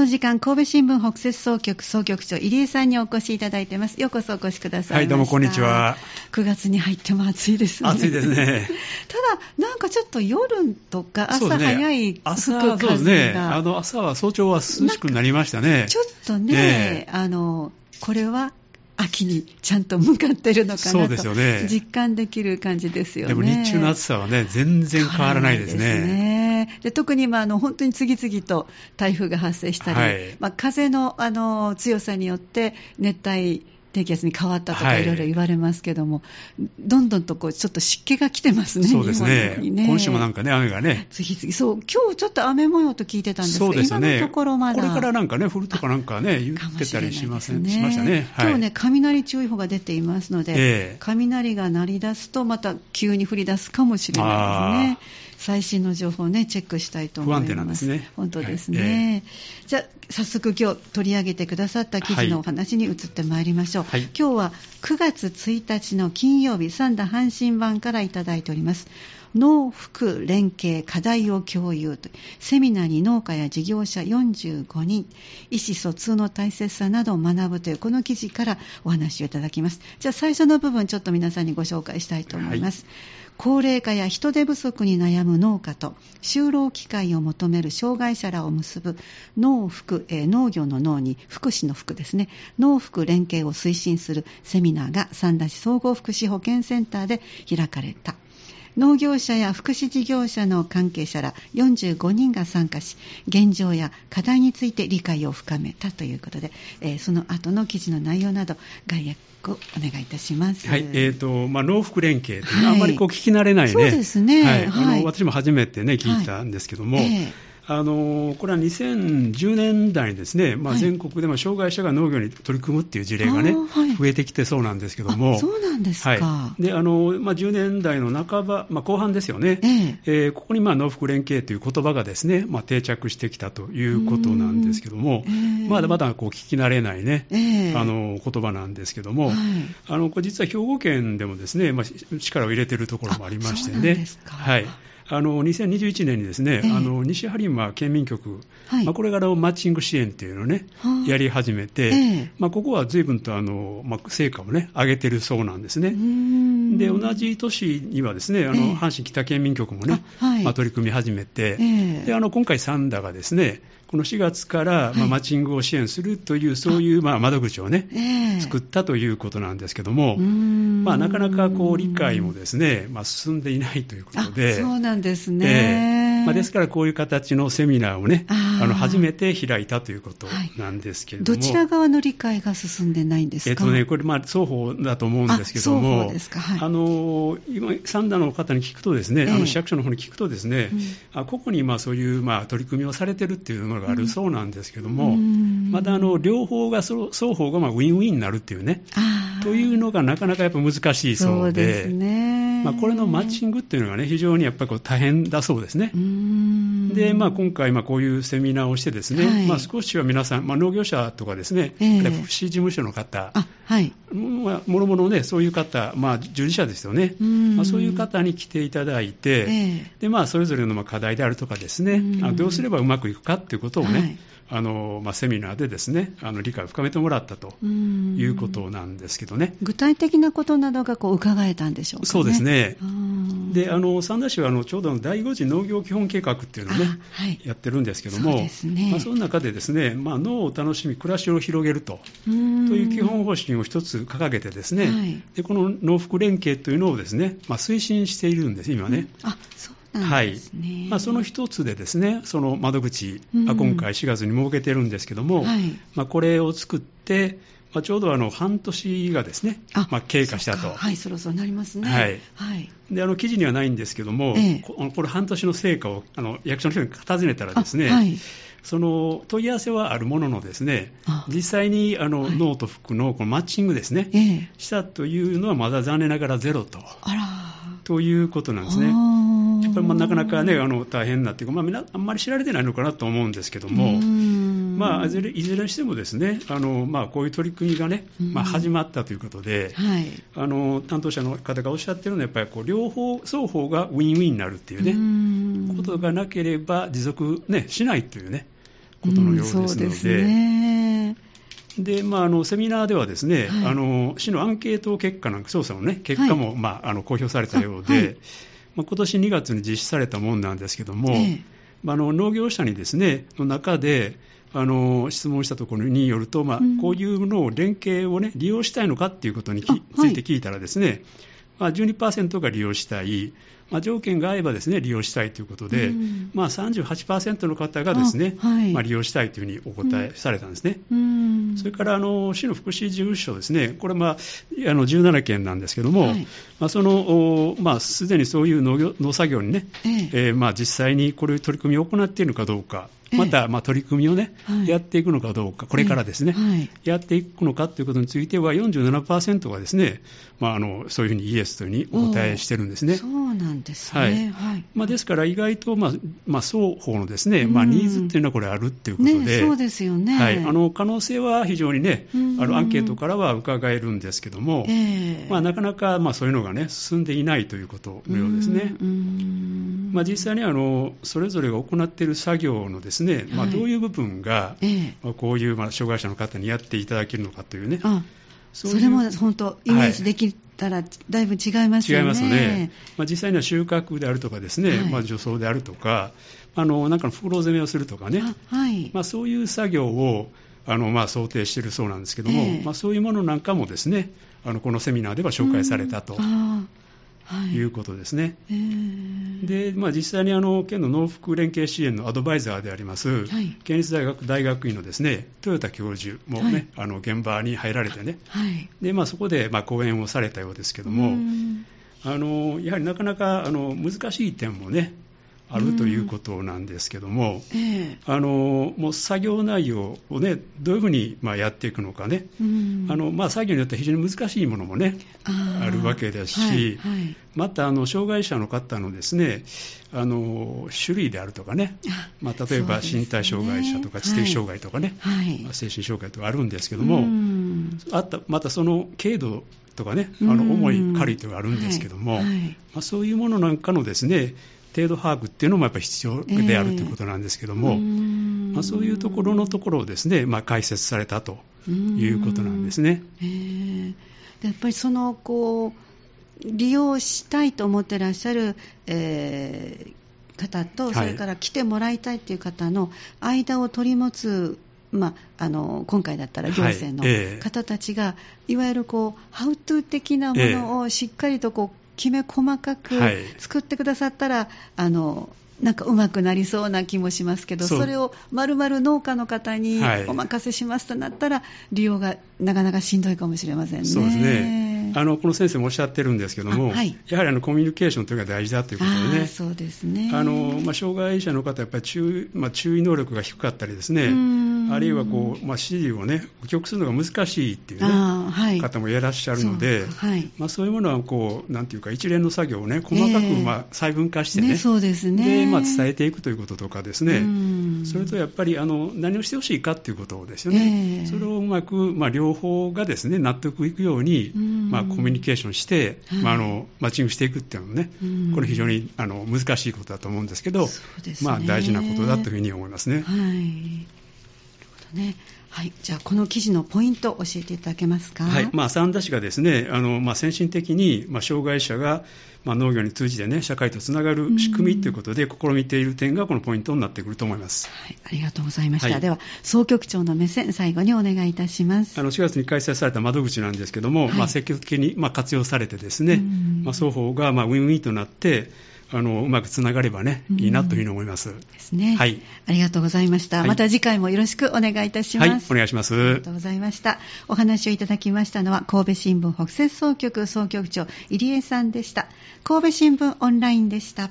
の時間、神戸新聞北摂総局総局長入江さんにお越しいただいてます。ようこそお越しくださいはい、どうもこんにちは。9月に入っても暑いですね。暑いですね。ただ、なんかちょっと夜とか朝早いね、朝、そうですね。あの、朝は早朝は涼しくなりましたね。ちょっとね、あの、これは秋にちゃんと向かってるのかなと、ね、実感できる感じですよね。でも日中の暑さはね、全然変わらないですね。ですねで特に、まあ、あの本当に次々と台風が発生したり、はい、まあ、風のあの強さによって熱帯低気圧に変わったとかい。ろいろ言われますけども、はい、どんどんとこうちょっと湿気が来てますね、そうですね、ね。今週もなんかね、雨がね、次々、そう、今日ちょっと雨模様と聞いてたんですけど、ね、今のところまだ、これからなんかね、降るとかなんかね、言ってたりしません、ね、しましたね、はい、今日ね、雷注意報が出ていますので、えー、雷が鳴り出すと、また急に降り出すかもしれないですね。最新の情報をね、チェックしたいと思います。不安定なんですね。本当ですね。はいえー、じゃあ、早速今日取り上げてくださった記事のお話に移ってまいりましょう。はい、今日は9月1日の金曜日、三田阪神版からいただいております。農福連携課題を共有とセミナーに農家や事業者45人意思疎通の大切さなどを学ぶというこの記事からお話をいただきますじゃあ最初の部分ちょっと皆さんにご紹介したいと思います、はい高齢化や人手不足に悩む農家と就労機会を求める障害者らを結ぶ農福、えー、農業の農に福祉の福ですね。農福連携を推進するセミナーが三田市総合福祉保健センターで開かれた。農業者や福祉事業者の関係者ら45人が参加し現状や課題について理解を深めたということで、えー、その後の記事の内容など概要お願いいたします。はい、えっ、ー、と、まあ、農福連携という、はい、あんまりこう聞き慣れないね。そうですね。はい。あの、私も初めてね、聞いたんですけども、はいえーあのこれは2010年代にですね、まあ、全国でも障害者が農業に取り組むっていう事例がね、はい、増えてきてそうなんですけども、そうなんですか、はい、であのまあ、10年代の半ば、まあ、後半ですよね、えー、えー、ここにまあ農福連携という言葉がですね、まあ、定着してきたということなんですけども、えー、まだまだこう聞き慣れないね、えー、あの言葉なんですけども、はい、あのこれ実は兵庫県でもですね、まあ、力を入れているところもありましてね。はい。あの2021年にですね、えー、あの西播磨県民局、はい、まあ、これからマッチング支援っていうのをね、はあ、やり始めて、えー、まあ、ここは随分とあの、まあ、成果をね、上げてるそうなんですね。で、同じ年にはですね、あの、えー、阪神北県民局もね、はい、まあ、取り組み始めて、であの今回、サンダがですね、この4月から、まあ、マッチングを支援するという、そういう、まあ、窓口をね、作ったということなんですけども、まあ、なかなかこう理解もですね、まあ、進んでいないということで。そうなんですね。えー、まあ、ですからこういう形のセミナーをね、あの初めて開いたということなんですけれども、はい、どちら側の理解が進んでないんですか、えっとね、これ、まあ、双方だと思うんですけども、はい、あの今、サンダの方に聞くとですね、えー、あの市役所の方に聞くとですね、うん、あ個々にまあそういう、まあ、取り組みをされてるっていうのがあるそうなんですけども、またあの両方が双方がまあウィンウィンになるっていうね、というのがなかなかやっぱ難しいそうで、そうねまあ、これのマッチングっていうのがね、非常にやっぱりこう大変だそうですね。で、まあ、今回、まあ、こういうセミナーをしてですね、はい、まあ、少しは皆さん、まあ、農業者とかですね、えー、福祉事務所の方、はい、まあ、もろもろね、そういう方、まあ、従事者ですよね、まあ、そういう方に来ていただいて、えー、でまあ、それぞれの課題であるとかですね、どうすればうまくいくかっていうことをね、はい。あのまあ、セミナーでですねあの理解を深めてもらったということなんですけどね。具体的なことなどがこう伺えたんでしょうか、ね、そうですね、であの三田市はあのちょうど第5次農業基本計画っていうのをね、はい、やってるんですけども、そね。まあ、その中でですね、まあ、農を楽しみ、暮らしを広げると。という基本方針を一つ掲げて、ですね、はい、でこの農福連携というのをですね、まあ、推進しているんです、今ね。うん、あそうはい。まあ、その一つでですねその窓口、うん、今回4月に設けてるんですけども、はい、まあ、これを作って、まあ、ちょうどあの半年がですねまあ、経過したと。はい、そろそろなりますね。はい。はい、であの記事にはないんですけども、ええ、ここれ半年の成果をあの役所の人に尋ねたらですね、はい、その問い合わせはあるもののですね、実際にあの、はい、脳と服のこのマッチングですね、え、したというのはまだ残念ながらゼロと。あら。ということなんですね。やっぱりまあなかなかね、あの大変なっていうか、まあ、あんまり知られてないのかなと思うんですけども、まあ、いずれいずれにしてもですね、あのまあ、こういう取り組みがね、まあ、始まったということで、はい、あの担当者の方がおっしゃってるのは、やっぱりこう両方、双方がウィンウィンになるっていうね、ことがなければ持続、ね、しないというね。ことのようですので。うん、でね。でまあ、あのセミナーではですね、はい、あの市のアンケート結果なんか調査の、ね、結果も、はい、まあ、あの公表されたようで、はい、まあ、今年2月に実施されたものなんですけども、ええ、まあ、の農業者にですねの中であの質問したところによると、まあ、こういうのを連携を、ね、利用したいのかっていうことについて聞いたらですね、まあ、12%が利用したい、まあ、条件が合えばですね利用したいということで、うん、まあ、38%の方がですね、はい、まあ、利用したいというふうにお答えされたんですね。うん、それからあの市の福祉事務所ですね、これ、まあ、あの17件なんですけども、はい、まあ、そのまあ、すでにそういう農業農作業にね、ええ。えー、まあ、実際にこういう取り組みを行っているのかどうか、また、まあ、取り組みをね、はい、やっていくのかどうか、これからですね、はい、やっていくのかということについては、47%がですね、まあ、あのそういうふうにイエスというふうにお答えしてるんですね。なんですね。はい。まあ、ですから、意外と、まあ、まあ、双方のですね、まあ、ニーズっていうのはこれあるっていうことで、ね、そうですよね。はい。あの、可能性は非常にね、あの、アンケートからは伺えるんですけども、えー、まあ、なかなか、まあ、そういうのがね、進んでいないということのようですね。まあ、実際にあの、それぞれが行っている作業のですね、まあ、どういう部分が、まあ、こういう、まあ、障害者の方にやっていただけるのかというね、それも本当、イメージできたら、だいぶ違いますよね。違いますね。まあ、実際には収穫であるとかですね、はい、まあ、除草であるとか、あのなんかの袋詰めをするとかね、はい。まあ、そういう作業をあの、まあ、想定しているそうなんですけども、えー、まあ、そういうものなんかもですね、あのこのセミナーでは紹介されたと。い。うことですね。はい、で、まあ、実際にあの県の農福連携支援のアドバイザーであります、はい、県立大学大学院のですね豊田教授もね、はい、あの現場に入られてね、でまあ、そこでまあ講演をされたようですけども、あのやはりなかなかあの難しい点もね、あるということなんですけども、うん。えあのもう作業内容を、ね、どういうふうにまあやっていくのかね、うん、あのまあ、作業によって非常に難しいものも、ね、あるわけですし、はいはい、またあの障害者の方のですねあの種類であるとかね、まあ、例えば身体障害者とか知的障害とかね、はい。まあ、精神障害とかあるんですけども、うん、あったまたその軽度とかね、あの重い軽いというのがあるんですけども、まあ、そういうものなんかのですね程度把握っていうのもやっぱり必要であるということなんですけども、えー、まあ、そういうところのところをですね、まあ、解説されたということなんですね。えー、やっぱりそのこう利用したいと思ってらっしゃる、えー、方と、それから来てもらいたいという方の間を取り持つまあ、あの今回だったら行政の方たちが、いわゆるこうハウトゥー的なものをしっかりとこうきめ細かく作ってくださったら、はい、あのなんかうまくなりそうな気もしますけど、それをまるまる農家の方にお任せしますとなったら、利用がなかなかしんどいかもしれませんね。そうですね。あのこの先生もおっしゃってるんですけども、はい、やはりあのコミュニケーションというのが大事だということでね、そうですね。あのまあ、障害者の方、やっぱり注,、まあ、注意能力が低かったりですね、あるいはこう、まあ、指示をね、記憶するのが難しいっていうね、はい、方もいらっしゃるので、そう,、はい。まあ、そういうものはこう、なんていうか、一連の作業をね、細かく、まあ、細分化してね、ねそうですね。でまあ、伝えていくということとかですね、それとやっぱりあの何をしてほしいかっていうことですよね、それをうまく、まあ、両方がですね納得いくように、まあ、コミュニケーションして、まあ、あのマッチングしていくっていうのもね、これ非常にあの難しいことだと思うんですけど、まあ、大事なことだというふうに思いますね。はいね。はい、じゃあこの記事のポイントを教えていただけますか？はい、まあ三田市がですね、あのまあ先進的にまあ障害者がまあ農業に通じてね社会とつながる仕組みということで試みている点がこのポイントになってくると思います。はい、ありがとうございました。はい、では総局長の目線最後にお願いいたします。あの4月に開催された窓口なんですけども、はい、まあ積極的にまあ活用されてですね、まあ双方がまあウィンウィンとなってあのうまくつながればね、いいなというふうに思います。ですね。はい。ありがとうございました。はい、また次回もよろしくお願いいたします。はい、お願いします。ありがとうございました。お話をいただきましたのは、神戸新聞北摂総局総局長、入江さんでした。神戸新聞オンラインでした。